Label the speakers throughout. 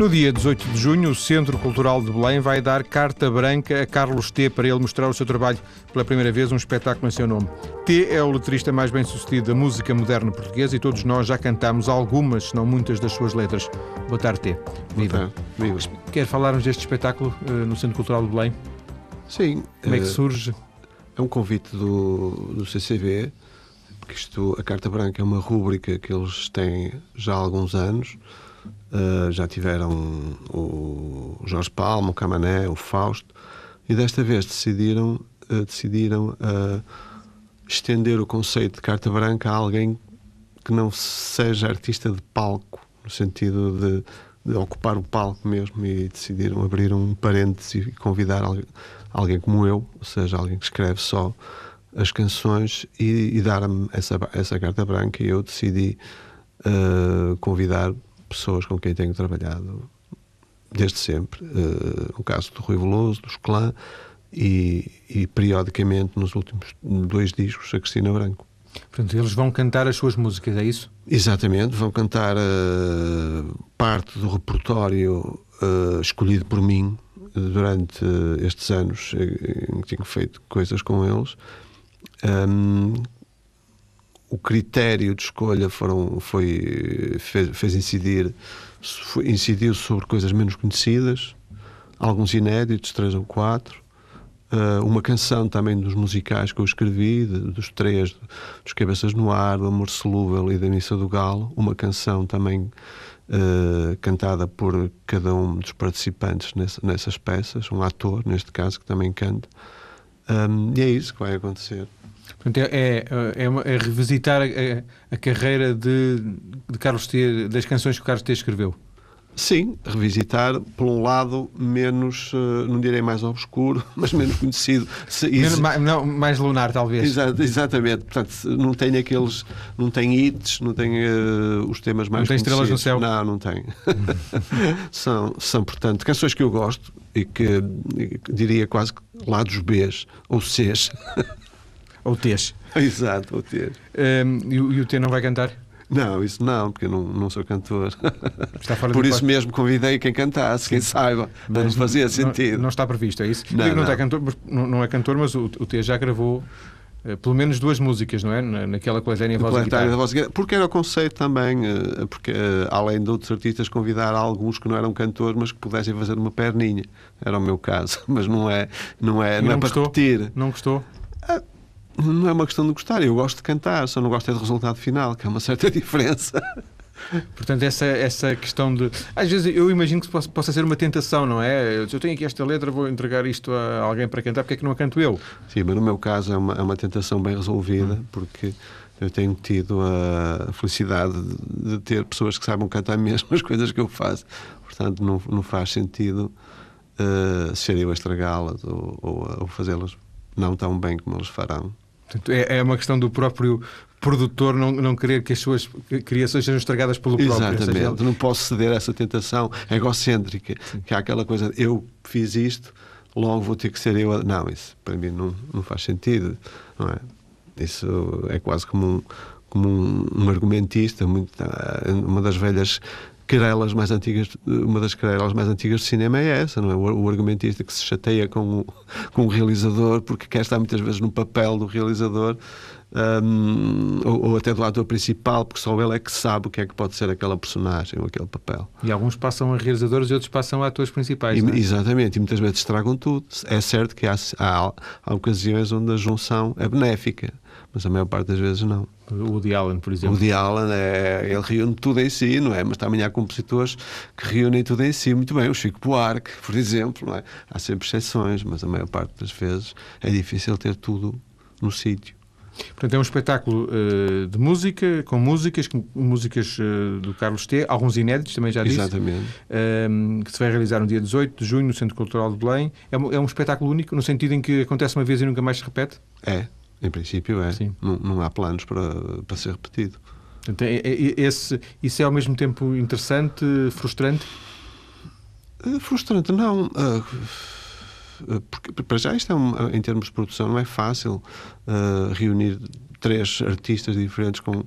Speaker 1: No dia 18 de junho, o Centro Cultural de Belém vai dar carta branca a Carlos T para ele mostrar o seu trabalho pela primeira vez, um espetáculo em seu nome. T é o letrista mais bem sucedido da música moderna portuguesa e todos nós já cantamos algumas, se não muitas, das suas letras. Boa tarde, T.
Speaker 2: Viva. Viva.
Speaker 1: Quer falar-nos deste espetáculo uh, no Centro Cultural de Belém?
Speaker 2: Sim.
Speaker 1: Como é que surge?
Speaker 2: É um convite do, do CCV, porque isto, a Carta Branca é uma rúbrica que eles têm já há alguns anos. Uh, já tiveram o Jorge Palma, o Camané, o Fausto, e desta vez decidiram, uh, decidiram uh, estender o conceito de carta branca a alguém que não seja artista de palco, no sentido de, de ocupar o palco mesmo, e decidiram abrir um parênteses e convidar alguém, alguém como eu, ou seja, alguém que escreve só as canções e, e dar-me essa, essa carta branca, e eu decidi convidar pessoas com quem tenho trabalhado desde sempre. Uh, o caso do Rui Veloso, dos Clã e, e, periodicamente nos últimos dois discos a Cristina Branco.
Speaker 1: Portanto, eles vão cantar as suas músicas, é isso?
Speaker 2: Exatamente, vão cantar uh, parte do repertório uh, escolhido por mim durante estes anos em que tenho feito coisas com eles. Um, o critério de escolha foram, foi, fez, fez incidir, foi, incidiu sobre coisas menos conhecidas, alguns inéditos, três ou quatro, uh, uma canção também dos musicais que eu escrevi, de, dos três, dos Cabeças no Ar, do Amor Solúvel e da Missa do Galo, uma canção também uh, cantada por cada um dos participantes nessa, nessas peças, um ator, neste caso, que também canta. Um, e é isso que vai acontecer.
Speaker 1: Portanto, é, é, é, é revisitar a, a, carreira de, de Carlos T, das canções que o Carlos T escreveu.
Speaker 2: Sim, revisitar, por um lado, menos, eh, não direi mais obscuro, mas menos conhecido.
Speaker 1: Menos, mais, não, mais lunar, talvez.
Speaker 2: Exa exatamente. Portanto, não tem aqueles. Não tem hits, não tem uh, os temas mais.
Speaker 1: Não tem estrelas no céu?
Speaker 2: Não, não tem. são, são, portanto, canções que eu gosto e que, que diria quase lados Bs ou Cs.
Speaker 1: Ou T's.
Speaker 2: Exato, ou T's.
Speaker 1: Um, e, e o T não vai cantar?
Speaker 2: Não, isso não, porque eu não, não sou cantor. Por isso mesmo convidei quem cantasse, quem saiba. Mas não fazia sentido.
Speaker 1: Não, não, está previsto, é isso? Não, não, não. É cantor, não, é cantor, mas o, o T já gravou Uh, pelo menos duas músicas, não é? naquela coletânea Voz e Guitarra.
Speaker 2: Voz e Porque era o conceito também, uh, porque uh, além de outros artistas convidar alguns que não eram cantores, mas que pudessem fazer uma perninha. Era o meu caso, mas não é, não é, não, é para repetir.
Speaker 1: Não gostou?
Speaker 2: Não é uma questão de gostar, eu gosto de cantar, só não gosto é do resultado final, que é uma certa diferença.
Speaker 1: Portanto, essa, essa questão de. Às vezes eu imagino que possa, possa ser uma tentação, não é? Eu tenho aqui esta letra, vou entregar isto a alguém para cantar, porque é que não a canto eu?
Speaker 2: Sim, mas no meu caso é uma, é uma tentação bem resolvida, hum. porque eu tenho tido a felicidade de, ter pessoas que saibam cantar mesmo as coisas que eu faço. Portanto, não, não faz sentido uh, ser eu a estragá-las ou, ou, ou fazê-las não tão bem como eles farão.
Speaker 1: É, é uma questão do próprio produtor não, não querer que as suas criações sejam estragadas pelo próprio.
Speaker 2: Exatamente. Seja, Não posso ceder a essa tentação egocêntrica, que há aquela coisa, eu fiz isto, logo vou ter que ser eu. A... Não, isso para mim não, não faz sentido. Não é? Isso é quase como um, como um, um argumentista, muito, uma das velhas querelas mais antigas, uma das querelas mais antigas de cinema é essa, não é? O, o argumentista que se chateia com o, com o realizador porque quer estar muitas vezes no papel do realizador um, ou, ou, até do ator principal, porque só ele é que sabe o que é que pode ser aquela personagem ou aquele papel.
Speaker 1: E alguns passam a realizadores e outros passam a atores principais.
Speaker 2: E,
Speaker 1: é?
Speaker 2: Exatamente, e muitas vezes estragam tudo. É certo que há, há, há ocasiões onde a junção é benéfica mas a maior parte das vezes não.
Speaker 1: O Woody Allen, por exemplo.
Speaker 2: O Woody Allen, é, ele reúne tudo em si, não é? Mas também há compositores que reúnem tudo em si. Muito bem, o Chico Buarque, por exemplo, não é? Há sempre exceções, mas a maior parte das vezes é difícil ter tudo no sítio.
Speaker 1: Portanto, é um espetáculo uh, de música, com músicas, com músicas uh, do Carlos T, alguns inéditos, também já disse.
Speaker 2: Exatamente.
Speaker 1: Uh, que se vai realizar no dia 18 de junho no Centro Cultural de Belém. É um, é um espetáculo único, no sentido em que acontece uma vez e nunca mais se repete?
Speaker 2: É. Em princípio é. Não, não, há planos para, para ser repetido.
Speaker 1: Então, é, é, esse, isso é ao mesmo tempo interessante, frustrante?
Speaker 2: Uh, frustrante, não. Uh, porque, para já, isto é um, em termos de produção, não é fácil uh, reunir três artistas diferentes com,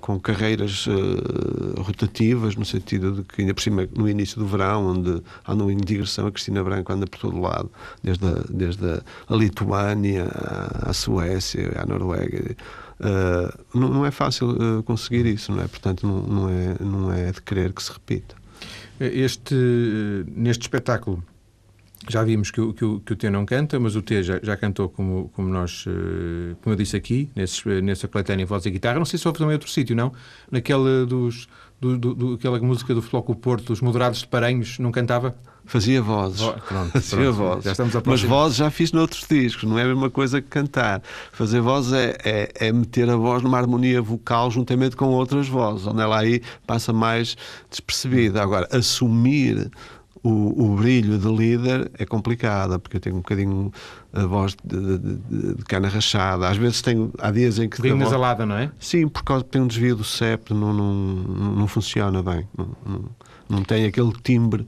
Speaker 2: com carreiras uh, rotativas, no sentido de que, ainda por cima, no início do verão, onde andam em digressão, a Cristina Branco anda por todo lado, desde a, desde a Lituânia, à Suécia, à Noruega. Uh, não, não, é fácil uh, conseguir isso, não é? Portanto, não, não, é, não é de querer que se repita.
Speaker 1: Este, neste espetáculo, já vimos que o, que o, que o T não canta, mas o T já, já cantou como, como nós, eh, como eu disse aqui, nesse, nessa coletânea Voz e Guitarra. Não sei se houve também outro sítio, não? Naquela dos, do, do, do, aquela música do Floco Porto, os Moderados de Paranhos, não cantava?
Speaker 2: Fazia vozes. Vo
Speaker 1: pronto,
Speaker 2: Fazia
Speaker 1: pronto,
Speaker 2: vozes.
Speaker 1: Já estamos a
Speaker 2: Mas vozes já fiz noutros discos, não é a mesma coisa que cantar. Fazer vozes é, é, é, meter a voz numa harmonia vocal juntamente com outras vozes, onde ela aí passa mais despercebida. Agora, assumir o, o, brilho de líder é complicada, porque eu tenho um bocadinho a voz de, de, de cana rachada. Às vezes tenho, há dias em que.
Speaker 1: Voz... nasalada, não é?
Speaker 2: Sim, por causa tem um desvio do septo, não, não, não funciona bem. Não, não, não tem aquele timbre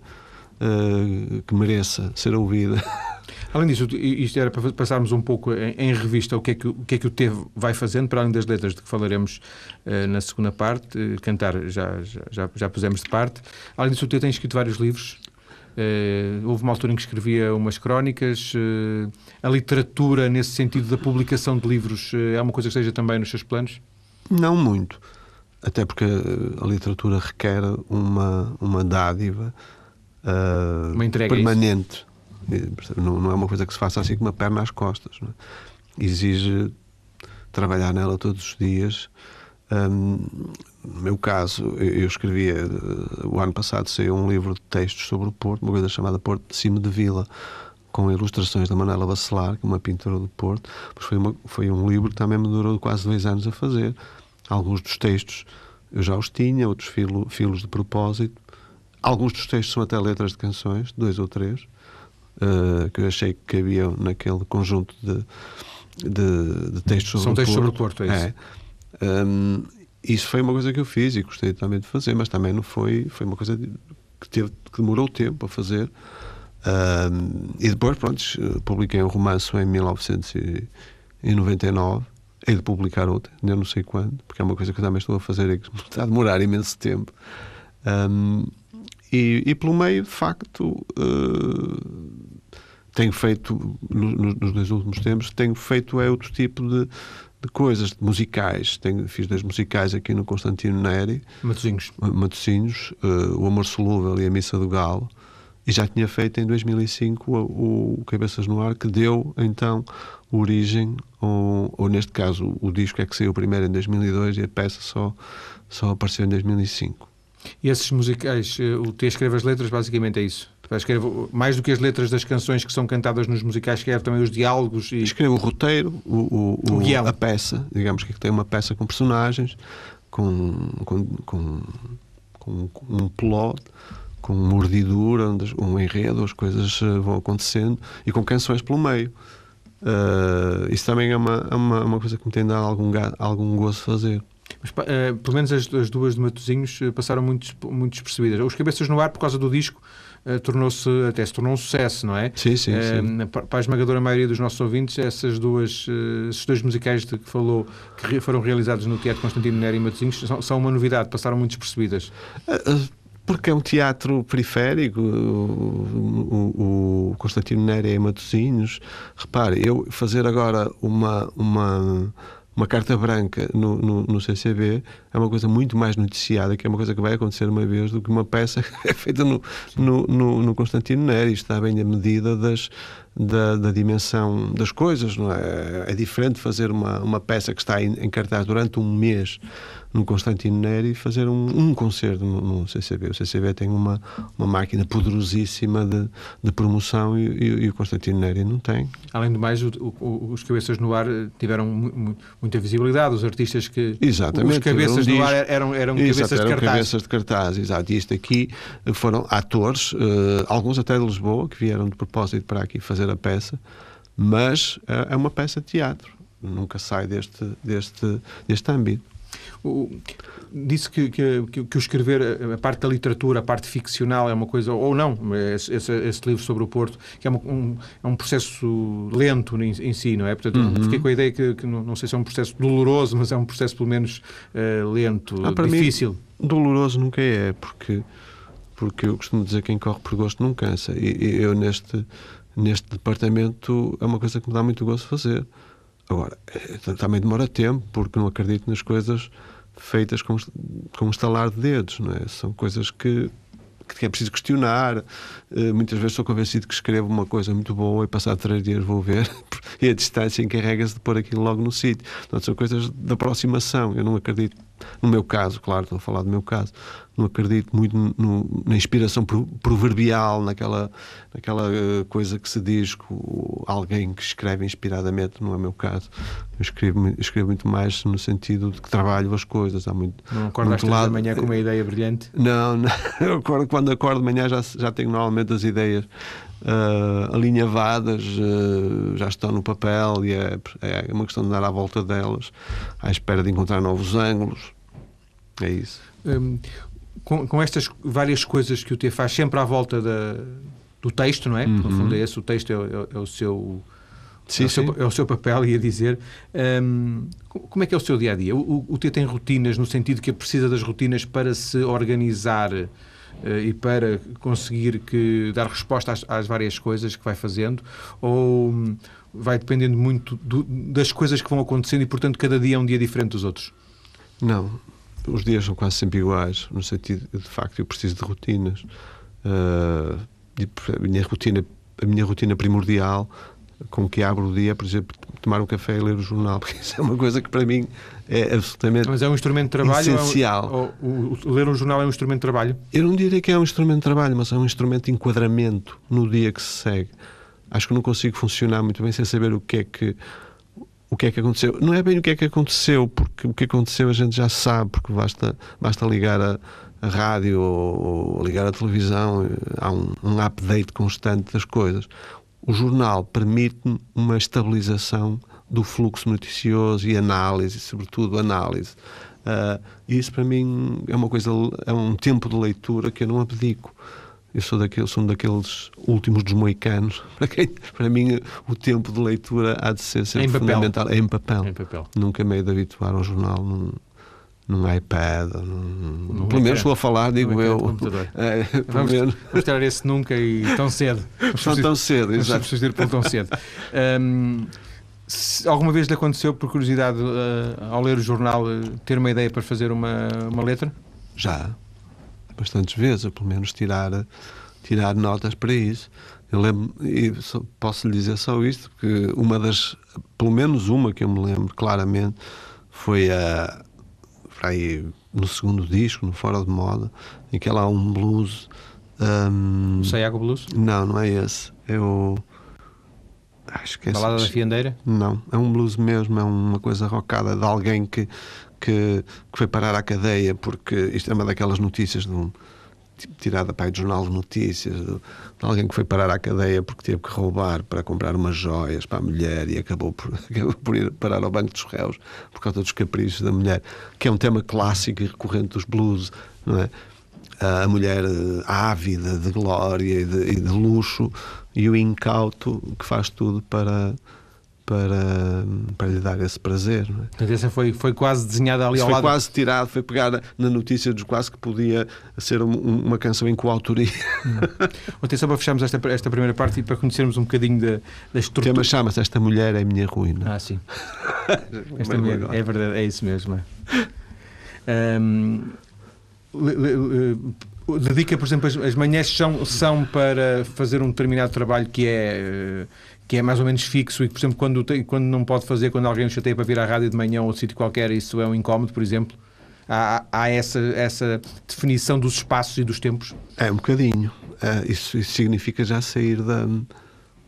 Speaker 2: uh, que mereça ser ouvida.
Speaker 1: Além disso, isto era para passarmos um pouco em, em, revista o que, é que, o que é que o T vai fazendo, para além das letras de que falaremos uh, na segunda parte. Uh, cantar já, já, já pusemos de parte. Além disso, o T tem escrito vários livros. Uh, houve uma altura em que escrevia umas crónicas. Uh, a literatura, nesse sentido da publicação de livros, uh, é uma coisa que esteja também nos seus planos?
Speaker 2: Não muito. Até porque a literatura requer uma, uma dádiva
Speaker 1: uma
Speaker 2: permanente. Não, não, é uma coisa que se faça assim com uma perna às costas. É? Exige trabalhar nela todos os dias. Um, no meu caso, eu escrevia, eh, o ano passado saiu um livro de textos sobre o Porto, uma coisa chamada Porto de Cima de Vila, com ilustrações da Manela Bacelar, que é uma pintora do Porto. Mas foi, uma, foi um livro que também me durou quase dois anos a fazer. Alguns dos textos eu já os tinha, outros filo, filos de propósito. Alguns dos textos são até letras de canções, dois ou três, uh, que eu achei que cabiam naquele conjunto de, de, de textos sobre
Speaker 1: são
Speaker 2: o
Speaker 1: textos
Speaker 2: Porto.
Speaker 1: sobre o Porto, é isso? É.
Speaker 2: Um, isso foi uma coisa que eu fiz e gostei também de fazer, mas também não foi, foi uma coisa que, teve, que demorou tempo a fazer. e depois, pronto, publiquei um romance em 1999. Hei de publicar outra, ainda não sei quando, porque é uma coisa que eu também estou a fazer e que está a demorar imenso tempo. Um, e, e, pelo meio, de facto, uh, tenho feito, no, nos dois últimos tempos, tenho feito é outro tipo de, de coisas musicais. Tenho, fiz dois musicais aqui no Constantino Neri.
Speaker 1: Matosinhos.
Speaker 2: Matosinhos, uh, O Amor Solúvel e A Missa do Galo. E já tinha feito em 2005 o, o Cabeças no Ar, que deu então origem, ou, ou, neste caso o disco é que saiu primeiro em 2002 e a peça só, só apareceu em 2005.
Speaker 1: E esses musicais, eh, o T escreve as letras, basicamente é isso? Escreve mais do que as letras das canções que são cantadas nos musicais, escreve também os diálogos e...
Speaker 2: Escreve o roteiro, o, o, o a peça, digamos que tem uma peça com personagens, com, com, com, com um plot, com mordidura, um enredo, as coisas eh, vão acontecendo, e com canções pelo meio. Uh, isso também é uma, é uma, uma coisa que me tem dado algum, algum gozo fazer.
Speaker 1: Mas, uh, pelo menos as, as, duas de Matosinhos passaram muito, muito despercebidas. Os Cabeças no Ar, por causa do disco, uh, tornou-se até se tornou um sucesso, não é?
Speaker 2: Sim, sim, uh, sim.
Speaker 1: Para a esmagadora maioria dos nossos ouvintes, essas duas, uh, esses dois musicais de que falou, que foram realizados no Teatro Constantino Nery e Matosinhos, são, são, uma novidade, passaram muito despercebidas.
Speaker 2: Porque é um teatro periférico, o, o, o Constantino Nery em Matosinhos. Repare, eu fazer agora uma, uma uma carta branca no, no, no, CCB é uma coisa muito mais noticiada, que é uma coisa que vai acontecer uma vez, do que uma peça que é feita no, no, no, no Constantino Neri. Está bem a medida das, da, da, dimensão das coisas. Não é? é diferente fazer uma, uma peça que está em, em cartaz durante um mês no Constantino Neri fazer um, um concerto no, no, CCB. O CCB tem uma, uma máquina poderosíssima de, de promoção e, e, e, o Constantino Neri não tem.
Speaker 1: Além do mais, o, o, os cabeças no ar tiveram muita visibilidade. Os artistas que.
Speaker 2: Exatamente.
Speaker 1: Os cabeças no ar eram, eram cabeças
Speaker 2: eram
Speaker 1: de cartaz.
Speaker 2: cabeças de cartaz, exato. E isto aqui foram atores, uh, alguns até de Lisboa, que vieram de propósito para aqui fazer a peça, mas uh, é uma peça de teatro. Nunca sai deste, deste, deste âmbito.
Speaker 1: O, disse que, que, que, o escrever, a parte da literatura, a parte ficcional é uma coisa, ou não, esse, esse, livro sobre o Porto, que é um, é um processo lento em, em, si, não é? Portanto, uhum. fiquei com a ideia que, que não, não, sei se é um processo doloroso, mas é um processo pelo menos uh, lento, ah, difícil.
Speaker 2: Mim, doloroso nunca é, porque, porque eu costumo dizer que quem corre por gosto não cansa. E, e eu neste, neste departamento é uma coisa que me dá muito gosto fazer. Agora, eh, também demora tempo, porque não acredito nas coisas feitas com, com um estalar de dedos, não é? São coisas que, que é preciso questionar. Uh, muitas vezes estou convencido que escrevo uma coisa muito boa e passado três dias vou ver e a distância encarrega-se de pôr aquilo logo no sítio. Portanto, são coisas de aproximação. Eu não acredito, no meu caso, claro, estou a falar do meu caso, não acredito muito no, na inspiração proverbial, naquela, naquela uh, coisa que se diz que alguém que escreve inspiradamente, não é o meu caso. Eu escrevo, escrevo muito mais no sentido de que trabalho as coisas. Há muito,
Speaker 1: não acordas muito lado... manhã com uma ideia brilhante?
Speaker 2: Não, não. Eu acordo, quando acordo de manhã já, já tenho normalmente as ideias uh, alinhavadas, uh, já estão no papel e é, é uma questão de dar à volta delas, à espera de encontrar novos ângulos. É isso. Um,
Speaker 1: com, com, estas várias coisas que o T faz sempre à volta da, do texto, não é? Uhum. No fundo é esse, o texto é, é, é o seu... Sim, é, o seu, é o seu papel, ia dizer. Um, como é que é o seu dia a dia? O, o T tem rotinas no sentido que precisa das rotinas para se organizar e para conseguir que, dar resposta às, às, várias coisas que vai fazendo? Ou um, vai dependendo muito do, das coisas que vão acontecendo e, portanto, cada dia é um dia diferente dos outros?
Speaker 2: Não, os dias são quase sempre iguais, no sentido de facto eu preciso de rotinas. Uh, a minha rotina, a minha rotina primordial com que abro o dia, por exemplo, tomar um café e ler o jornal, porque isso é uma coisa que para mim é absolutamente
Speaker 1: Mas é um instrumento de trabalho?
Speaker 2: Essencial.
Speaker 1: É um, ou, ler um jornal é um instrumento de trabalho?
Speaker 2: Eu não diria que é um instrumento de trabalho, mas é um instrumento de enquadramento no dia que se segue. Acho que não consigo funcionar muito bem sem saber o que é que o que é que aconteceu. Não é bem o que é que aconteceu, porque o que aconteceu a gente já sabe, porque basta, basta ligar a, a rádio ou, ou, ligar a televisão, há um, um update constante das coisas. O jornal permite-me uma estabilização do fluxo noticioso e análise, sobretudo análise. Uh, isso para mim é uma coisa, é um tempo de leitura que eu não abdico. Eu sou daqueles, sou um daqueles últimos dos moicanos. Para, quem, para mim, o tempo de leitura há de ser sempre em fundamental.
Speaker 1: É
Speaker 2: em papel.
Speaker 1: Em papel.
Speaker 2: Nunca me hei de habituar ao jornal num, num iPad. Num, pelo menos estou a falar, digo eu.
Speaker 1: É, vamos, menos. vamos tirar esse nunca e tão cedo.
Speaker 2: Não tão cedo, exato.
Speaker 1: substituir por tão cedo. Um, alguma vez lhe aconteceu, por curiosidade, uh, ao ler o jornal, uh, ter uma ideia para fazer uma, uma letra?
Speaker 2: Já bastantes vezes, pelo menos tirar, tirar notas para isso. Eu lembro, e posso lhe dizer só isto, porque uma das, pelo menos uma que eu me lembro claramente, foi a, aí, no segundo disco, no Fora de Moda, em que ela há um blues. Um,
Speaker 1: Sayago Blues?
Speaker 2: Não, não é esse. É o. Acho que é
Speaker 1: Balada da Fiandeira?
Speaker 2: Não, é um blues mesmo, é uma coisa rocada de alguém que que, que foi parar à cadeia, porque isto é uma daquelas notícias de um, tipo, tirada para o jornal de notícias de, de, alguém que foi parar à cadeia porque teve que roubar para comprar umas joias para a mulher e acabou por, acabou por ir parar ao banco dos réus por causa dos caprichos da mulher, que é um tema clássico e recorrente dos blues, não é? A mulher eh, ávida de glória e de, e de luxo e o incauto que faz tudo para para, para lhe dar esse prazer. Não é?
Speaker 1: Essa foi, foi quase desenhada ali
Speaker 2: Isso
Speaker 1: ao
Speaker 2: foi
Speaker 1: lado.
Speaker 2: Foi quase tirado, foi pegada na notícia dos quase que podia ser um, uma canção em coautoria.
Speaker 1: Hum. Atenção para fecharmos esta, esta primeira parte e para conhecermos um bocadinho da, da estrutura.
Speaker 2: O tema chama-se Esta Mulher é a Minha Ruína.
Speaker 1: Ah, sim. esta mulher, é verdade, é isso mesmo. É. Um, dedica, por exemplo, as, as manhãs são, são para fazer um determinado trabalho que é que é mais ou menos fixo e que, por exemplo, quando, tem, quando não pode fazer, quando alguém chateia para vir à rádio de manhã ou outro sítio qualquer, isso é um incómodo, por exemplo? Há, há essa, essa definição dos espaços e dos tempos?
Speaker 2: É, um bocadinho. É, isso, isso, significa já sair da,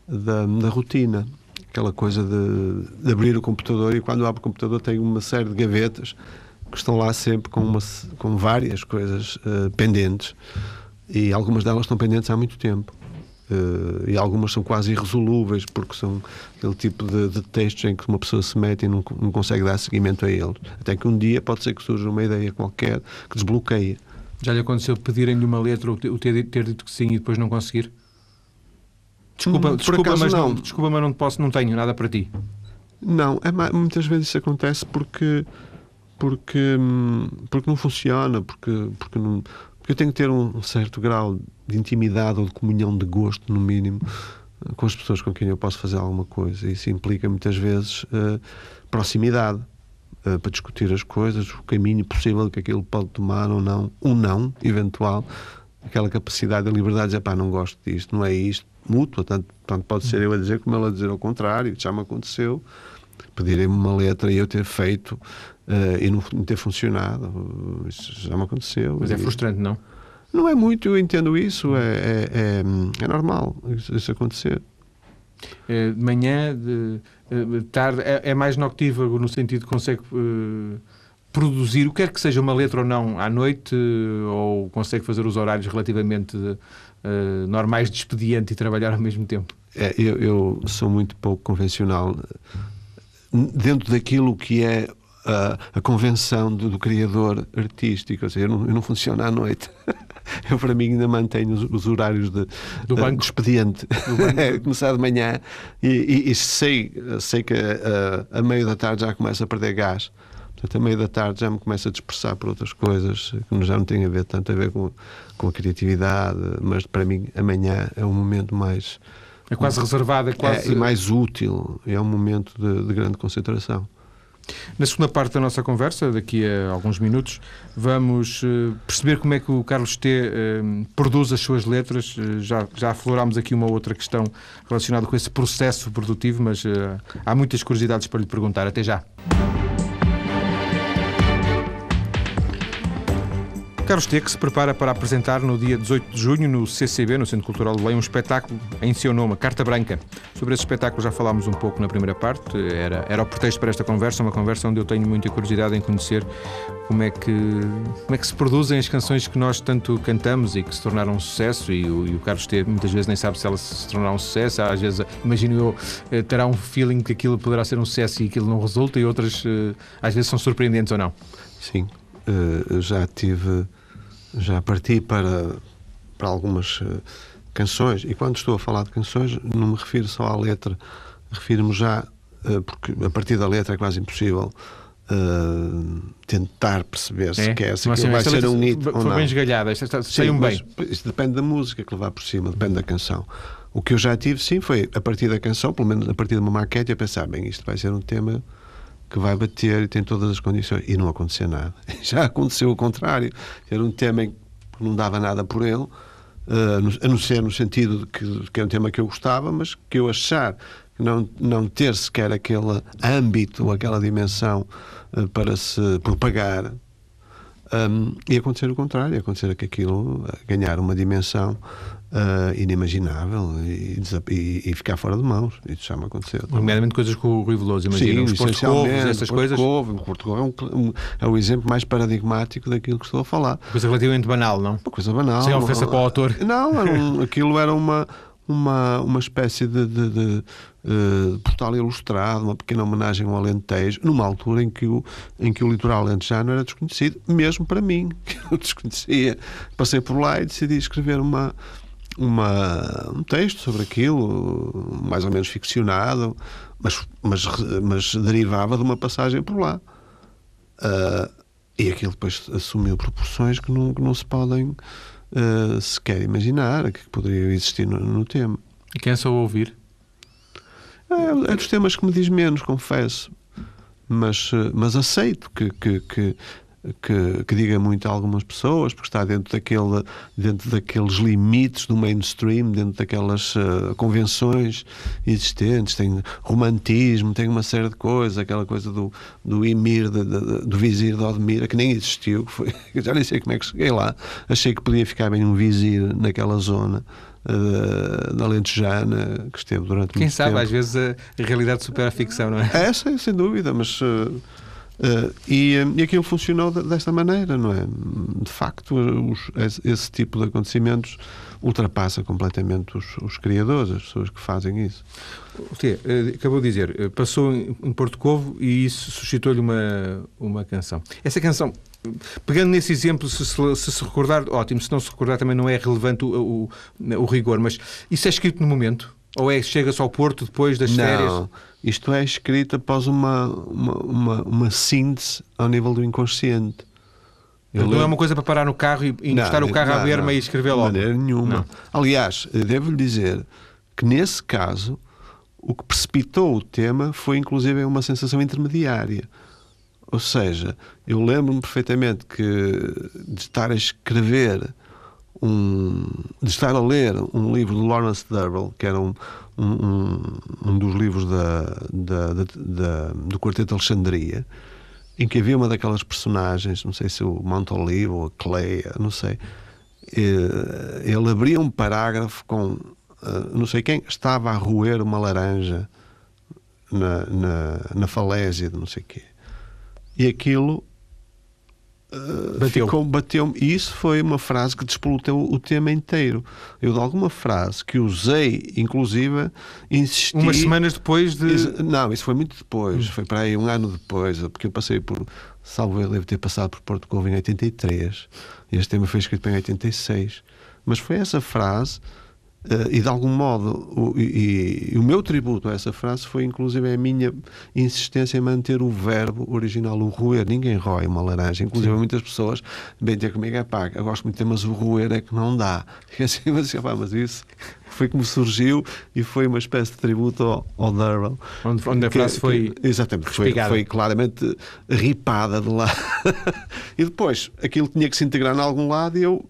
Speaker 2: da, da rotina. Aquela coisa de, de, abrir o computador e quando abre o computador tem uma série de gavetas que estão lá sempre com, uma, com várias coisas uh, pendentes e algumas delas estão pendentes há muito tempo. Uh, e algumas são quase irresolúveis porque são aquele tipo de, de, textos em que uma pessoa se mete e não, não consegue dar seguimento a eles. Até que um dia pode ser que surja uma ideia qualquer que desbloqueia.
Speaker 1: Já lhe aconteceu pedirem-lhe uma letra ou ter, ter dito que sim e depois não conseguir? Desculpa, hum, desculpa, mas não. não. desculpa, mas não posso, não tenho nada para ti.
Speaker 2: Não, é, muitas vezes isso acontece porque porque hum, porque não funciona, porque porque não, eu tenho que ter um certo grau de intimidade ou de comunhão de gosto, no mínimo, com as pessoas com quem eu posso fazer alguma coisa. Isso implica muitas vezes uh, proximidade uh, para discutir as coisas, o caminho possível que aquilo pode tomar ou não, um não eventual, aquela capacidade de liberdade de dizer, pá, não gosto disto, não é isto, mútua, tanto, tanto pode ser eu a dizer como ela a dizer ao contrário, já me aconteceu, pedirem-me uma letra e eu ter feito uh, e não, não, ter funcionado. Isso já me aconteceu.
Speaker 1: Mas é frustrante, não?
Speaker 2: Não é muito, eu entendo isso, é, é, é, é normal isso, acontecer.
Speaker 1: É, de manhã, de, de tarde, é, é, mais noctívago no sentido que consegue uh, produzir, o que quer que seja uma letra ou não, à noite, ou consegue fazer os horários relativamente uh, normais de expediente e trabalhar ao mesmo tempo?
Speaker 2: É, eu, eu, sou muito pouco convencional dentro daquilo que é a, a convenção do, do, criador artístico, ou seja, eu não, eu não funciono à noite. eu, para mim, ainda mantenho os, os horários de,
Speaker 1: do
Speaker 2: de,
Speaker 1: banco.
Speaker 2: de expediente. é, começar de manhã e, e, e, sei, sei que a, a meio da tarde já começa a perder gás. Portanto, a meio da tarde já me começa a dispersar por outras coisas que já não têm a ver tanto a ver com, com a criatividade, mas para mim amanhã é um momento mais.
Speaker 1: É quase reservado, é quase.
Speaker 2: É, e mais útil, é um momento de, de grande concentração.
Speaker 1: Na segunda parte da nossa conversa, daqui a alguns minutos, vamos uh, perceber como é que o Carlos T. Uh, produz as suas letras. Uh, já, já aflorámos aqui uma outra questão relacionada com esse processo produtivo, mas há muitas curiosidades para lhe perguntar. Até já. Carlos T, que se prepara para apresentar no dia 18 de junho no CCB, no Centro Cultural de Belém, um espetáculo em seu nome, Carta Branca. Sobre esse espetáculo já falámos um pouco na primeira parte, era, era o pretexto para esta conversa, uma conversa onde eu tenho muita curiosidade em conhecer como é que, como é que se produzem as canções que nós tanto cantamos e que se tornaram um sucesso e o, e o Carlos T muitas vezes nem sabe se elas se tornarão um sucesso, às vezes, imagino eu, eh, terá um feeling que aquilo poderá ser um sucesso e aquilo não resulta e outras eh, às vezes são surpreendentes ou não.
Speaker 2: Sim, uh, já tive já parti para, para algumas uh, canções, e quando estou a falar de canções, não me refiro só à letra, refiro-me já, uh, porque a partir da letra é quase impossível. Uh, tentar perceber se é? quer se assim, vai ser um hit ou não.
Speaker 1: bem esgalhada, saiu bem.
Speaker 2: Isso depende da música que levar por cima, depende da canção. O que eu já tive, sim, foi a partir da canção, pelo menos a partir de uma maquete, a pensar, bem, isto vai ser um tema que vai bater e tem todas as condições. E não aconteceu nada. Já aconteceu o contrário. Era um tema que não dava nada por ele, uh, a não ser no sentido de que, que é um tema que eu gostava, mas que eu achar que não, não ter sequer aquele âmbito aquela dimensão uh, para se propagar. Um, e acontecer o contrário, acontecer que aquilo ganhar uma dimensão uh, inimaginável e, e, e, ficar fora de mãos. Isso já me aconteceu.
Speaker 1: Nomeadamente coisas com o Rui Veloso, imagina, Sim, os essas coisas.
Speaker 2: Couve, o porto é, um, é o exemplo mais paradigmático daquilo que estou a falar.
Speaker 1: Uma coisa relativamente banal, não?
Speaker 2: Uma coisa banal.
Speaker 1: Sem ofensa para o autor.
Speaker 2: Não, era um, aquilo era uma uma, uma espécie de, de, de uh, portal ilustrado, uma pequena homenagem ao Alentejo, numa altura em que o, em que o litoral alentejano era desconhecido, mesmo para mim, que eu desconhecia. Passei por lá e decidi escrever uma, uma, um texto sobre aquilo, mais ou menos ficcionado, mas, mas, mas derivava de uma passagem por lá. Uh, e aquilo depois assumiu proporções que não, que não se podem uh, sequer imaginar que poderiam existir no, no tema.
Speaker 1: E quem sou ouvir?
Speaker 2: É, é dos temas que me diz menos, confesso. Mas, mas aceito que, que, que que, que, diga muito a algumas pessoas, porque está dentro, daquele, dentro daqueles limites do mainstream, dentro daquelas uh, convenções existentes. Tem romantismo, tem uma série de coisas, aquela coisa do, do Emir, de, de, do vizir de Odmira, que nem existiu. Que foi, já nem sei como é que cheguei lá. Achei que podia ficar bem um vizir naquela zona. Uh, da Lentejana, que esteve durante
Speaker 1: Quem
Speaker 2: muito
Speaker 1: sabe,
Speaker 2: tempo.
Speaker 1: às vezes a, realidade supera a ficção, não é?
Speaker 2: É, sem, sem dúvida, mas uh, Uh, e, e aquilo funcionou desta maneira, não é? De facto, os, esse tipo de acontecimentos ultrapassa completamente os, os, criadores, as pessoas que fazem isso.
Speaker 1: Você eh, acabou de dizer, eh, passou em Porto Covo e isso suscitou-lhe uma, uma canção. Essa canção, pegando nesse exemplo, se se, se recordar, ótimo, se não se recordar também não é relevante o, o, o rigor, mas isso é escrito no momento? Ou é chega-se ao Porto depois das
Speaker 2: não,
Speaker 1: férias?
Speaker 2: Não, isto é escrito após uma, uma, uma, uma síntese ao nível do inconsciente.
Speaker 1: Eu não é uma coisa para parar no carro e encostar o carro não, à berma e escrever logo.
Speaker 2: De maneira nenhuma. Não. Aliás, devo-lhe dizer que nesse caso o que precipitou o tema foi inclusive uma sensação intermediária. Ou seja, eu lembro-me perfeitamente que de estar a escrever um, de estar a ler um livro de Lawrence Durrell, que era um, um, um dos livros da, da, da, da, do Quarteto Alexandria, em que havia uma daquelas personagens, não sei se o Montolivo ou a Cleia, não sei, eh, ele abria um parágrafo com eh, não sei quem estava a roer uma laranja na, na, na falésia de não sei quê. E aquilo Uh, bateu. bateu E isso foi uma frase que despolutou o tema inteiro. Eu, de alguma frase que usei, inclusive, insisti.
Speaker 1: Umas semanas depois de.
Speaker 2: Isso, não, isso foi muito depois. Hum. Foi para aí um ano depois, porque eu passei por. Salvo eu, devo ter passado por Porto Covo em 83. E este tema foi escrito em 86. Mas foi essa frase e de algum modo, o, e, e, o meu tributo a essa frase foi inclusive a minha insistência em manter o verbo original, o roer. Ninguém rói uma laranja, inclusive Sim. muitas pessoas vêm ter comigo, é pá, eu gosto muito de ter, mas o roer é que não dá. E assim, mas, pá, mas isso foi como surgiu e foi uma espécie de tributo ao, ao Durrell.
Speaker 1: Onde, onde a frase que, foi.
Speaker 2: Que, exatamente, foi, foi, claramente ripada de lá. e depois aquilo tinha que se integrar em algum lado e eu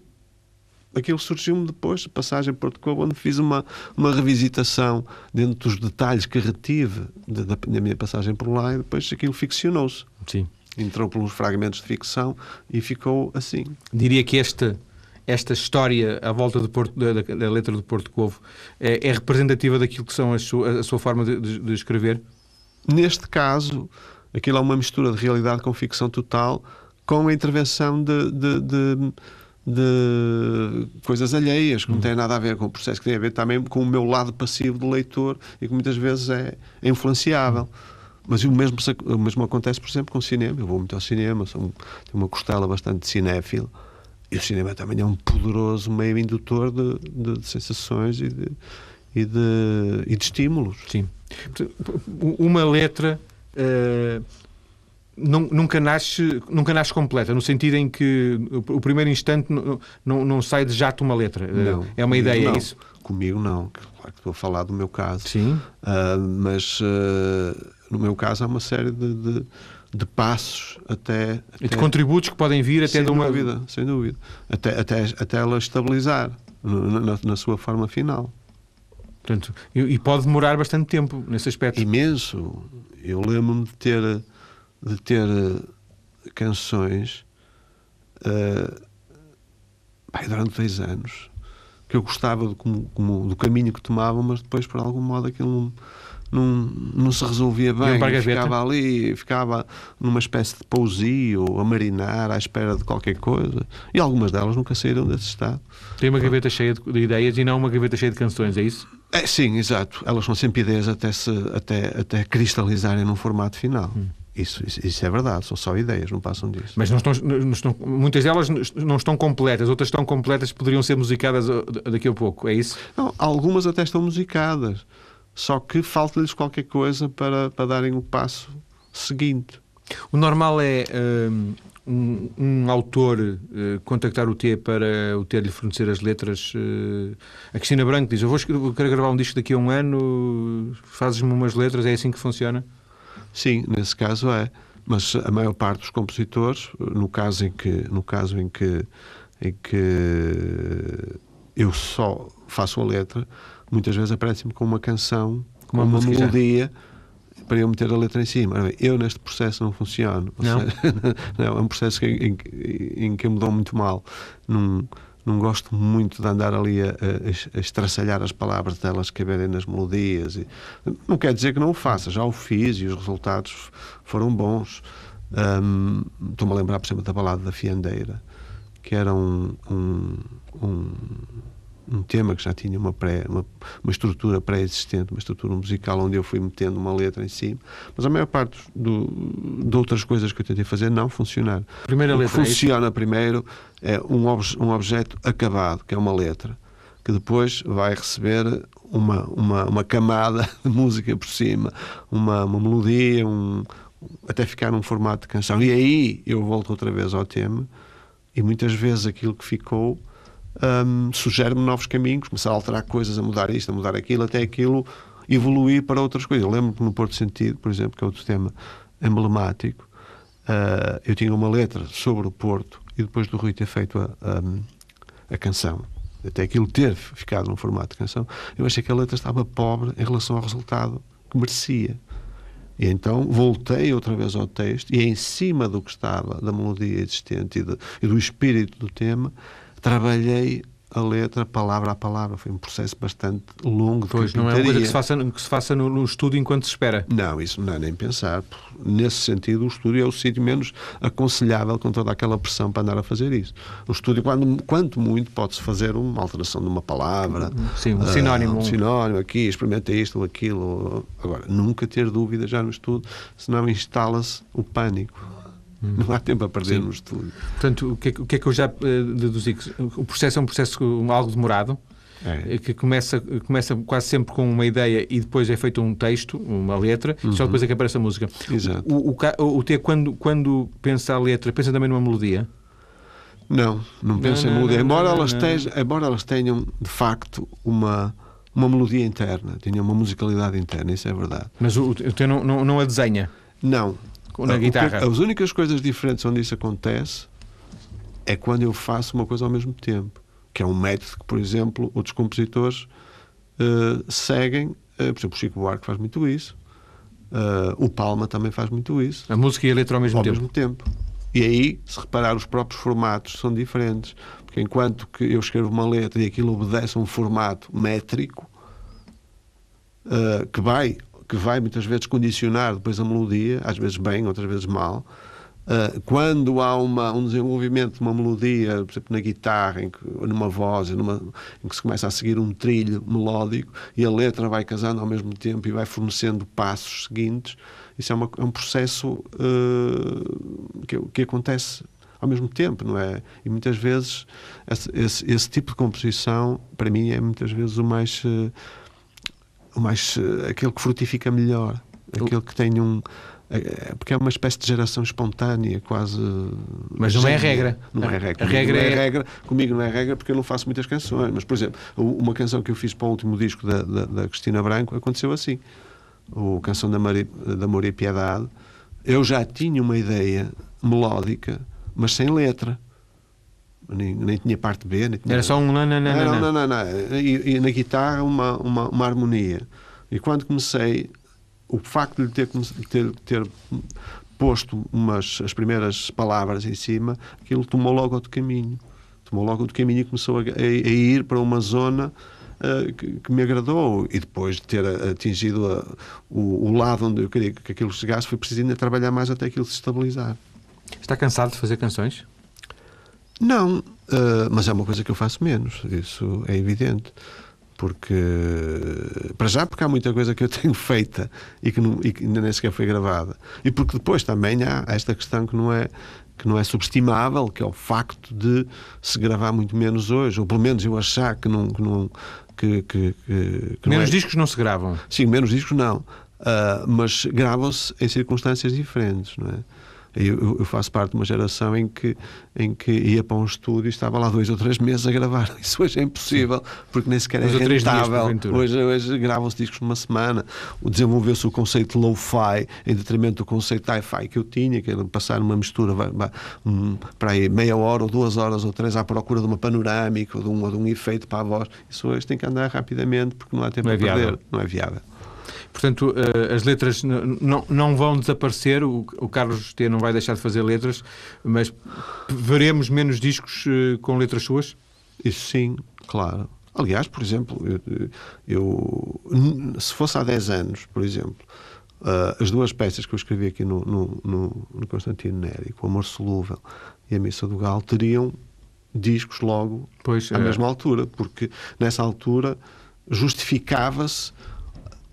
Speaker 2: aquilo surgiu-me depois, passagem por Porto Cobo, onde fiz uma, uma revisitação dentro dos detalhes que retive da, da minha passagem por lá e depois aquilo ficcionou-se.
Speaker 1: Sim.
Speaker 2: Entrou pelos fragmentos de ficção e ficou assim.
Speaker 1: Diria que esta, esta história à volta Porto, da, da, letra do Porto Covo é, é, representativa daquilo que são a sua, a sua forma de, de, de escrever?
Speaker 2: Neste caso, aquilo é uma mistura de realidade com ficção total, com a intervenção de, de, de de coisas alheias, que não têm nada a ver com o processo, que tem a ver também com o meu lado passivo de leitor e que muitas vezes é, influenciável. Mas o mesmo, o mesmo acontece, por exemplo, com o cinema. Eu vou muito ao cinema, sou, tenho uma costela bastante cinéfilo. E o cinema também é um poderoso meio indutor de, de, de sensações e de, e de, e de estímulos.
Speaker 1: Sim. Uma letra uh, nunca nasce, nunca nasce completa, no sentido em que o primeiro instante não, não, não sai de jato uma letra.
Speaker 2: Não,
Speaker 1: é uma ideia,
Speaker 2: não.
Speaker 1: é isso?
Speaker 2: Comigo não, claro que estou a falar do meu caso.
Speaker 1: Sim.
Speaker 2: Uh, mas uh, no meu caso há uma série de, de, de passos até, até,
Speaker 1: E de contributos que podem vir até
Speaker 2: sem
Speaker 1: de uma.
Speaker 2: Dúvida, sem dúvida. Até, até, até ela estabilizar na, na sua forma final.
Speaker 1: Portanto, e, e pode demorar bastante tempo nesse aspecto.
Speaker 2: Imenso. Eu lembro-me de ter de ter uh, canções uh, durante dois anos que eu gostava do, como, como, do caminho que tomavam, mas depois, por algum modo, aquilo não, não, não se resolvia bem. Ficava ali, ficava numa espécie de pousio, a marinar, à espera de qualquer coisa. E algumas delas nunca saíram desse estado.
Speaker 1: Tem uma gaveta cheia de, de ideias e não uma gaveta cheia de canções, é isso?
Speaker 2: É, sim, exato. Elas são sempre ideias até, se, até, até cristalizarem num formato final. Hum. Isso, isso, isso, é verdade, são só ideias, não passam disso.
Speaker 1: Mas não estão, não estão, muitas delas não estão completas, outras estão completas poderiam ser musicadas uh, daqui a pouco, é isso?
Speaker 2: Não, algumas até estão musicadas, só que falta-lhes qualquer coisa para, para darem o passo seguinte.
Speaker 1: O normal é um, um autor uh, contactar o T para o T lhe fornecer as letras. Uh, a Cristina Branco diz: Eu vou, eu quero gravar um disco daqui a um ano, fazes-me umas letras, é assim que funciona?
Speaker 2: Sim, nesse caso é. Mas a maior parte dos compositores, no caso em que, no caso em que, em que eu só faço a letra, muitas vezes aparece-me com uma canção, com uma, uma melodia para eu meter a letra em cima. Eu neste processo não funciono.
Speaker 1: Não.
Speaker 2: Seja, não é um processo em, em, em, que eu me dou muito mal. Num, não gosto muito de andar ali a, a, a estraçalhar as palavras delas caberem nas melodias. E, não quer dizer que não o faça, já o fiz e os resultados foram bons. Um, Estou-me a lembrar, por exemplo, da balada da Fiandeira, que era um, um, um, um tema que já tinha uma, pré, uma, uma estrutura pré-existente, uma estrutura musical onde eu fui metendo uma letra em cima, mas a maior parte do, de outras coisas que eu tentei fazer não funcionaram.
Speaker 1: Primeira
Speaker 2: o que
Speaker 1: letra, é
Speaker 2: funciona primeiro é um, obje, um objeto acabado, que é uma letra, que depois vai receber uma, uma, uma camada de música por cima, uma, uma melodia, um, até ficar num formato de canção. E aí eu volto outra vez ao tema, e muitas vezes aquilo que ficou um, sugere-me novos caminhos, começar a alterar coisas, a mudar isto, a mudar aquilo, até aquilo evoluir para outras coisas. Eu lembro que no Porto Sentido, por exemplo, que é outro tema emblemático, uh, eu tinha uma letra sobre o Porto e depois do Rui ter feito a, a, a canção até aquilo ter ficado num formato de canção, eu achei que a letra estava pobre em relação ao resultado que merecia. E então voltei outra vez ao texto e, em cima do que estava, da melodia existente e, de, e do espírito do tema, trabalhei a letra palavra a palavra. Foi um processo bastante longo
Speaker 1: Pois, não é uma coisa que se faça, que se faça no, no estúdio enquanto se espera.
Speaker 2: Não, isso não é nem pensar. Nesse sentido, o estúdio é o sítio menos aconselhável com toda aquela pressão para andar a fazer isso. O estúdio, quando, quanto muito, pode-se fazer uma alteração de uma palavra.
Speaker 1: Sim, um sinónimo.
Speaker 2: Uh, um sinónimo aqui, experimenta isto ou aquilo. Agora, nunca ter dúvida já no estúdio, senão instala-se o pânico. Não há tempo a perder Sim. no estúdio.
Speaker 1: Portanto, o que, é, o que é que eu já uh, deduzi? O processo é um processo algo demorado, é. Eh, que começa, começa quase sempre com uma ideia e depois é feito um texto, uma letra, uhum. só depois é que aparece a música.
Speaker 2: Exato.
Speaker 1: O, o, o T, quando, quando pensa a letra, pensa também numa melodia?
Speaker 2: Não, não pensa em melodia. Embora, elas tenham, embora elas tenham, de facto, uma, uma melodia interna, tinham uma musicalidade interna, isso é verdade.
Speaker 1: Mas o, o T não, não, não a desenha?
Speaker 2: Não,
Speaker 1: na ah, guitarra.
Speaker 2: As únicas coisas diferentes onde isso acontece é quando eu faço uma coisa ao mesmo tempo, que é um método que, por exemplo, outros compositores uh, seguem. Uh, por exemplo, o Chico Buarque faz muito isso. Uh, o Palma também faz muito isso.
Speaker 1: A música e a letra ao mesmo
Speaker 2: ao
Speaker 1: tempo.
Speaker 2: mesmo tempo. E aí, se reparar, os próprios formatos são diferentes. Porque enquanto que eu escrevo uma letra e aquilo obedece a um formato métrico, uh, que vai que vai muitas vezes condicionar depois a melodia, às vezes bem, outras vezes mal. Uh, quando há uma, um desenvolvimento de uma melodia, por exemplo, na guitarra, em que, numa voz, numa, em que se começa a seguir um trilho melódico e a letra vai casando ao mesmo tempo e vai fornecendo passos seguintes, isso é, uma, é um processo uh, que, que acontece ao mesmo tempo, não é? E muitas vezes esse, esse, esse tipo de composição, para mim, é muitas vezes o mais. Uh, mais uh, aquele que frutifica melhor, aquele que tem um uh, porque é uma espécie de geração espontânea, quase.
Speaker 1: Mas não é a regra.
Speaker 2: Não é regra.
Speaker 1: A regra
Speaker 2: é,
Speaker 1: é
Speaker 2: regra. Comigo não é regra porque eu não faço muitas canções. Mas, por exemplo, uma canção que eu fiz para o último disco da, da, da Cristina Branco aconteceu assim. O Canção da, Maria, da Amor e Piedade. Eu já tinha uma ideia melódica, mas sem letra nem, nem tinha parte B. Nem tinha...
Speaker 1: Era só um não, não, não,
Speaker 2: não, não, não, não. E, e, na guitarra uma, uma, uma, harmonia. E quando comecei, o facto de ter, ter, ter posto umas, as primeiras palavras em cima, aquilo tomou logo outro caminho. Tomou logo outro caminho e começou a, a, a ir para uma zona uh, que, que, me agradou. E depois de ter atingido a, o, o, lado onde eu queria que aquilo chegasse, foi preciso ainda trabalhar mais até aquilo se estabilizar.
Speaker 1: Está cansado de fazer canções?
Speaker 2: Não, uh, mas é uma coisa que eu faço menos, isso é evidente. Porque, para já, porque há muita coisa que eu tenho feita e que, não, e que ainda nem sequer foi gravada. E porque depois também há esta questão que não é que não é subestimável, que é o facto de se gravar muito menos hoje, ou pelo menos eu achar que não. Que não que, que,
Speaker 1: que menos é... discos não se gravam.
Speaker 2: Sim, menos discos não. Uh, mas gravam-se em circunstâncias diferentes, não é? Eu, eu, faço parte de uma geração em que, em que ia para um estúdio e estava lá dois ou três meses a gravar. Isso hoje é impossível, porque nem sequer é rentável. Hoje, hoje gravam-se discos numa semana. Desenvolveu-se o conceito low-fi em detrimento do conceito hi-fi que eu tinha, que era passar uma mistura para aí meia hora ou duas horas ou três à procura de uma panorâmica ou de um, ou de um efeito para a voz. Isso hoje tem que andar rapidamente porque não há tempo
Speaker 1: não é
Speaker 2: a
Speaker 1: perder.
Speaker 2: Não é viável.
Speaker 1: Portanto, uh, as letras não, não vão desaparecer, o, o, Carlos T não vai deixar de fazer letras, mas veremos menos discos uh, com letras suas?
Speaker 2: Isso sim, claro. Aliás, por exemplo, eu, eu, se fosse há 10 anos, por exemplo, Uh, as duas peças que eu escrevi aqui no, no, no, no Constantino Neri, o Amor Solúvel e a Missa do Galo, teriam discos logo pois, à é. mesma altura, porque nessa altura justificava-se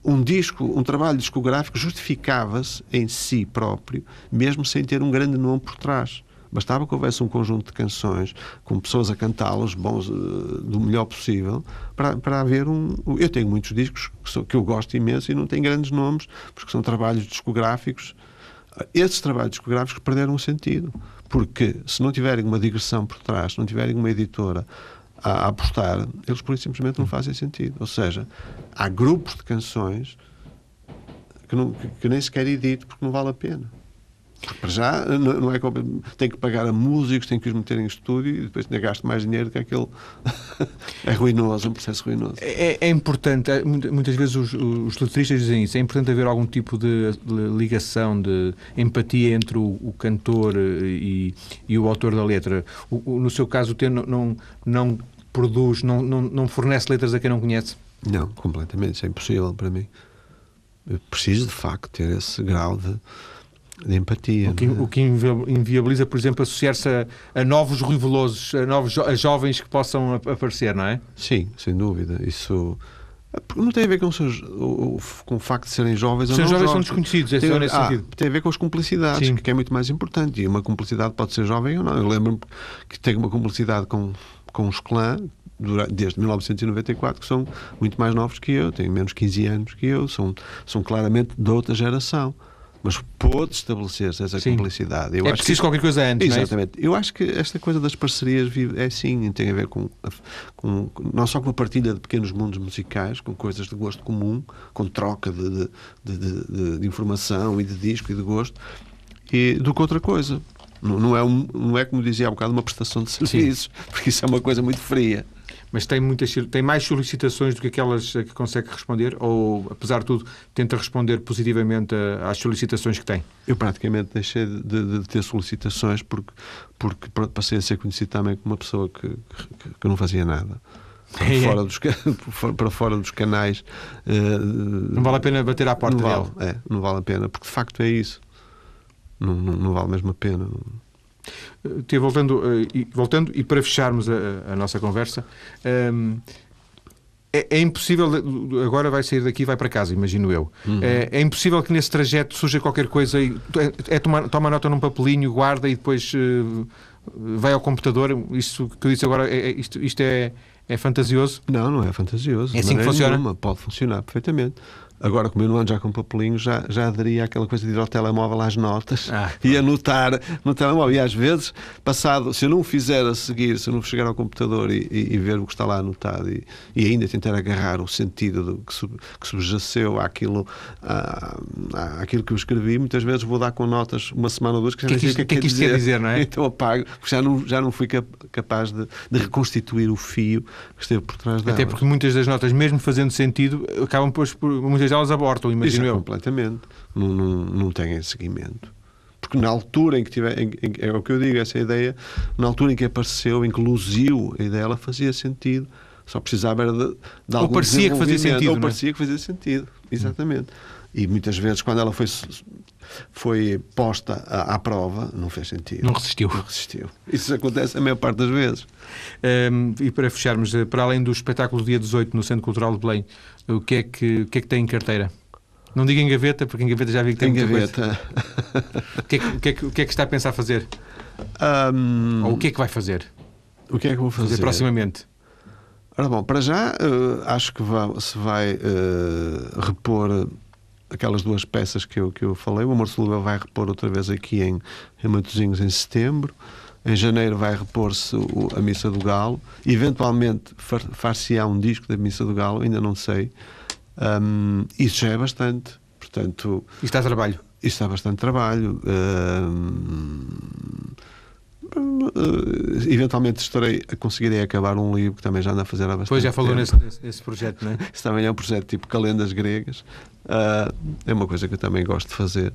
Speaker 2: um disco, um trabalho discográfico justificava-se em si próprio, mesmo sem ter um grande nome por trás. Bastava que houvesse um conjunto de canções com pessoas a cantá-los, bons, uh, do melhor possível, para, para haver um. Eu tenho muitos discos que, sou, que eu gosto imenso e não têm grandes nomes, porque são trabalhos discográficos. Esses trabalhos discográficos perderam o sentido, porque se não tiverem uma digressão por trás, se não tiverem uma editora a, apostar, eles por isso simplesmente não fazem sentido. Ou seja, há grupos de canções que, não, que, que nem sequer edito porque não vale a pena. Para já, não é que tem que pagar a músicos, tem que os meter em estúdio e depois ainda gasto mais dinheiro que aquele. é ruinoso, é um processo ruinoso.
Speaker 1: É, é importante, é, muitas vezes os, os letristas dizem isso, é importante haver algum tipo de ligação, de empatia entre o, o cantor e, e, o autor da letra. O, o, no seu caso, o T não, não, não produz, não, não, não fornece letras a quem não conhece?
Speaker 2: Não, completamente. Isso é impossível para mim. Eu preciso, de facto, ter esse grau de, de empatia.
Speaker 1: O que, é? o que inviabiliza, por exemplo, associar-se a, a, novos rivelosos, a novos a jovens que possam aparecer, não é?
Speaker 2: Sim, sem dúvida. Isso não tem a ver com, seus, com o facto de serem jovens
Speaker 1: Os
Speaker 2: ou não.
Speaker 1: jovens são desconhecidos, é
Speaker 2: tem,
Speaker 1: nesse
Speaker 2: ah,
Speaker 1: sentido.
Speaker 2: Tem a ver com as cumplicidades, Sim. que é muito mais importante. E uma cumplicidade pode ser jovem ou não. Eu lembro-me que tenho uma cumplicidade com, com os clãs desde 1994, que são muito mais novos que eu, têm menos 15 anos que eu, são, são claramente de outra geração. Mas pôde estabelecer-se essa Sim. cumplicidade.
Speaker 1: Eu é preciso que... qualquer coisa antes,
Speaker 2: Exatamente.
Speaker 1: É
Speaker 2: eu acho que esta coisa das parcerias é sim, tem a ver com, com, não só com a partilha de pequenos mundos musicais, com coisas de gosto comum, com troca de, de, de, de informação e de disco e de gosto, e, do que outra coisa. Não, não, é um, não é, como dizia há bocado, uma prestação de serviços, sim. porque isso é uma coisa muito fria.
Speaker 1: Mas tem, muitas, tem mais solicitações do que aquelas que consegue responder? Ou, apesar de tudo, tenta responder positivamente às solicitações que tem?
Speaker 2: Eu praticamente deixei de, de, de ter solicitações porque, porque passei a ser conhecido também como uma pessoa que, que, que não fazia nada. Para é. fora, dos, para fora dos canais.
Speaker 1: Uh, não vale a pena bater à porta
Speaker 2: não vale, dele. É, não vale a pena, porque de facto é isso. Não, não, não vale mesmo a pena.
Speaker 1: Te voltando, eh, e, voltando, e para fecharmos a, a nossa conversa, um, é, é, impossível, agora vai sair daqui e vai para casa, imagino eu. Uhum. É, é, impossível que nesse trajeto surja qualquer coisa e é, é toma, toma nota num papelinho, guarda e depois uh, vai ao computador. Isso que eu disse agora, é, é, isto, isto é, é fantasioso?
Speaker 2: Não, não é fantasioso.
Speaker 1: É assim que funciona? Nenhuma.
Speaker 2: Pode funcionar perfeitamente. Agora, como eu não ando já com papelinho, já, já aderia àquela coisa de ir ao telemóvel às notas ah, e anotar no telemóvel. E às vezes, passado, se eu não o fizer a seguir, se eu não chegar ao computador e, e, e ver o que está lá anotado e, e, ainda tentar agarrar o sentido do, que, sub, que subjaceu àquilo, à, àquilo que eu escrevi, muitas vezes vou dar com notas uma semana ou duas
Speaker 1: que já que, que, que, que, que isto quer dizer, não é?
Speaker 2: Então apago, porque já não, já não fui capaz de, de reconstituir o fio que esteve por trás dela.
Speaker 1: Até porque muitas das notas, mesmo fazendo sentido, acabam depois por muitas elas abortam, imagino eu.
Speaker 2: Completamente. Não, não, não têm seguimento. Porque na altura em que tiver, em, em, é o que eu digo, essa ideia, na altura em que apareceu, em que luziu a ideia, ela fazia sentido. Só precisava era de, de
Speaker 1: Ou parecia que fazia sentido. Ou
Speaker 2: é? parecia que fazia sentido, exatamente. E muitas vezes, quando ela foi, foi posta à, à, prova, não fez sentido.
Speaker 1: Não resistiu.
Speaker 2: Não resistiu. Isso acontece a maior parte das vezes.
Speaker 1: Um, e para fecharmos, eh, para além do espetáculo dia 18 no Centro Cultural de Belém, o que é que, o que, é que tem em carteira? Não diga em gaveta, porque em gaveta já vi que tem,
Speaker 2: tem gaveta.
Speaker 1: o, que é que, o, que é que, o que é que está a pensar fazer?
Speaker 2: Um...
Speaker 1: Ou o que é que vai fazer?
Speaker 2: O que é que vou fazer? fazer
Speaker 1: proximamente?
Speaker 2: Ora bom, para já uh, acho que vai, se vai uh, repor aquelas duas peças que eu, que eu falei. O Amor Solúvel vai repor outra vez aqui em, em Matosinhos em setembro. Em janeiro vai repor-se a Missa do Galo. Eventualmente far-se-á um disco da Missa do Galo, ainda não sei. Um, isso já é bastante. Portanto,
Speaker 1: está a trabalho?
Speaker 2: Isso está bastante trabalho. Um, eventualmente estarei a conseguir acabar um livro que também já anda a fazer há bastante
Speaker 1: Pois já falou
Speaker 2: nesse,
Speaker 1: nesse, projeto, não é?
Speaker 2: Isso também é um projeto tipo Calendas Gregas. Uh, é uma coisa que eu também gosto de fazer.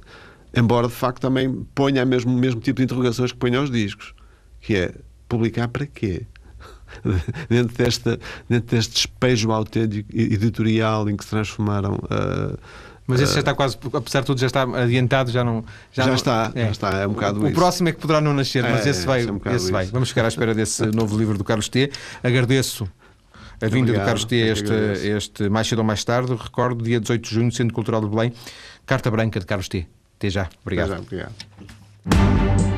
Speaker 2: Embora de facto também ponha o mesmo, mesmo tipo de interrogações que ponha aos discos, que é publicar para quê? dentro, desta, dentro deste despejo autêntico editorial em que se transformaram uh,
Speaker 1: Mas esse já está quase, apesar de tudo, já está adiantado, já não.
Speaker 2: Já,
Speaker 1: não-
Speaker 2: está, já está, é um bocado
Speaker 1: O
Speaker 2: isso.
Speaker 1: próximo é que poderá não nascer, mas
Speaker 2: É,
Speaker 1: esse vai.
Speaker 2: é um
Speaker 1: esse vai.
Speaker 2: isso.
Speaker 1: Vamos ficar à espera desse novo livro do Carlos T. Agradeço a vinda do
Speaker 2: Obrigado,
Speaker 1: Carlos T.
Speaker 2: que
Speaker 1: Este, este mais cedo ou mais tarde. Recordo, dia 18 de junho, Centro Cultural de Belém. Carta Branca de Carlos T. Até já.
Speaker 2: Até
Speaker 1: Obrigado.
Speaker 2: já, obrigado.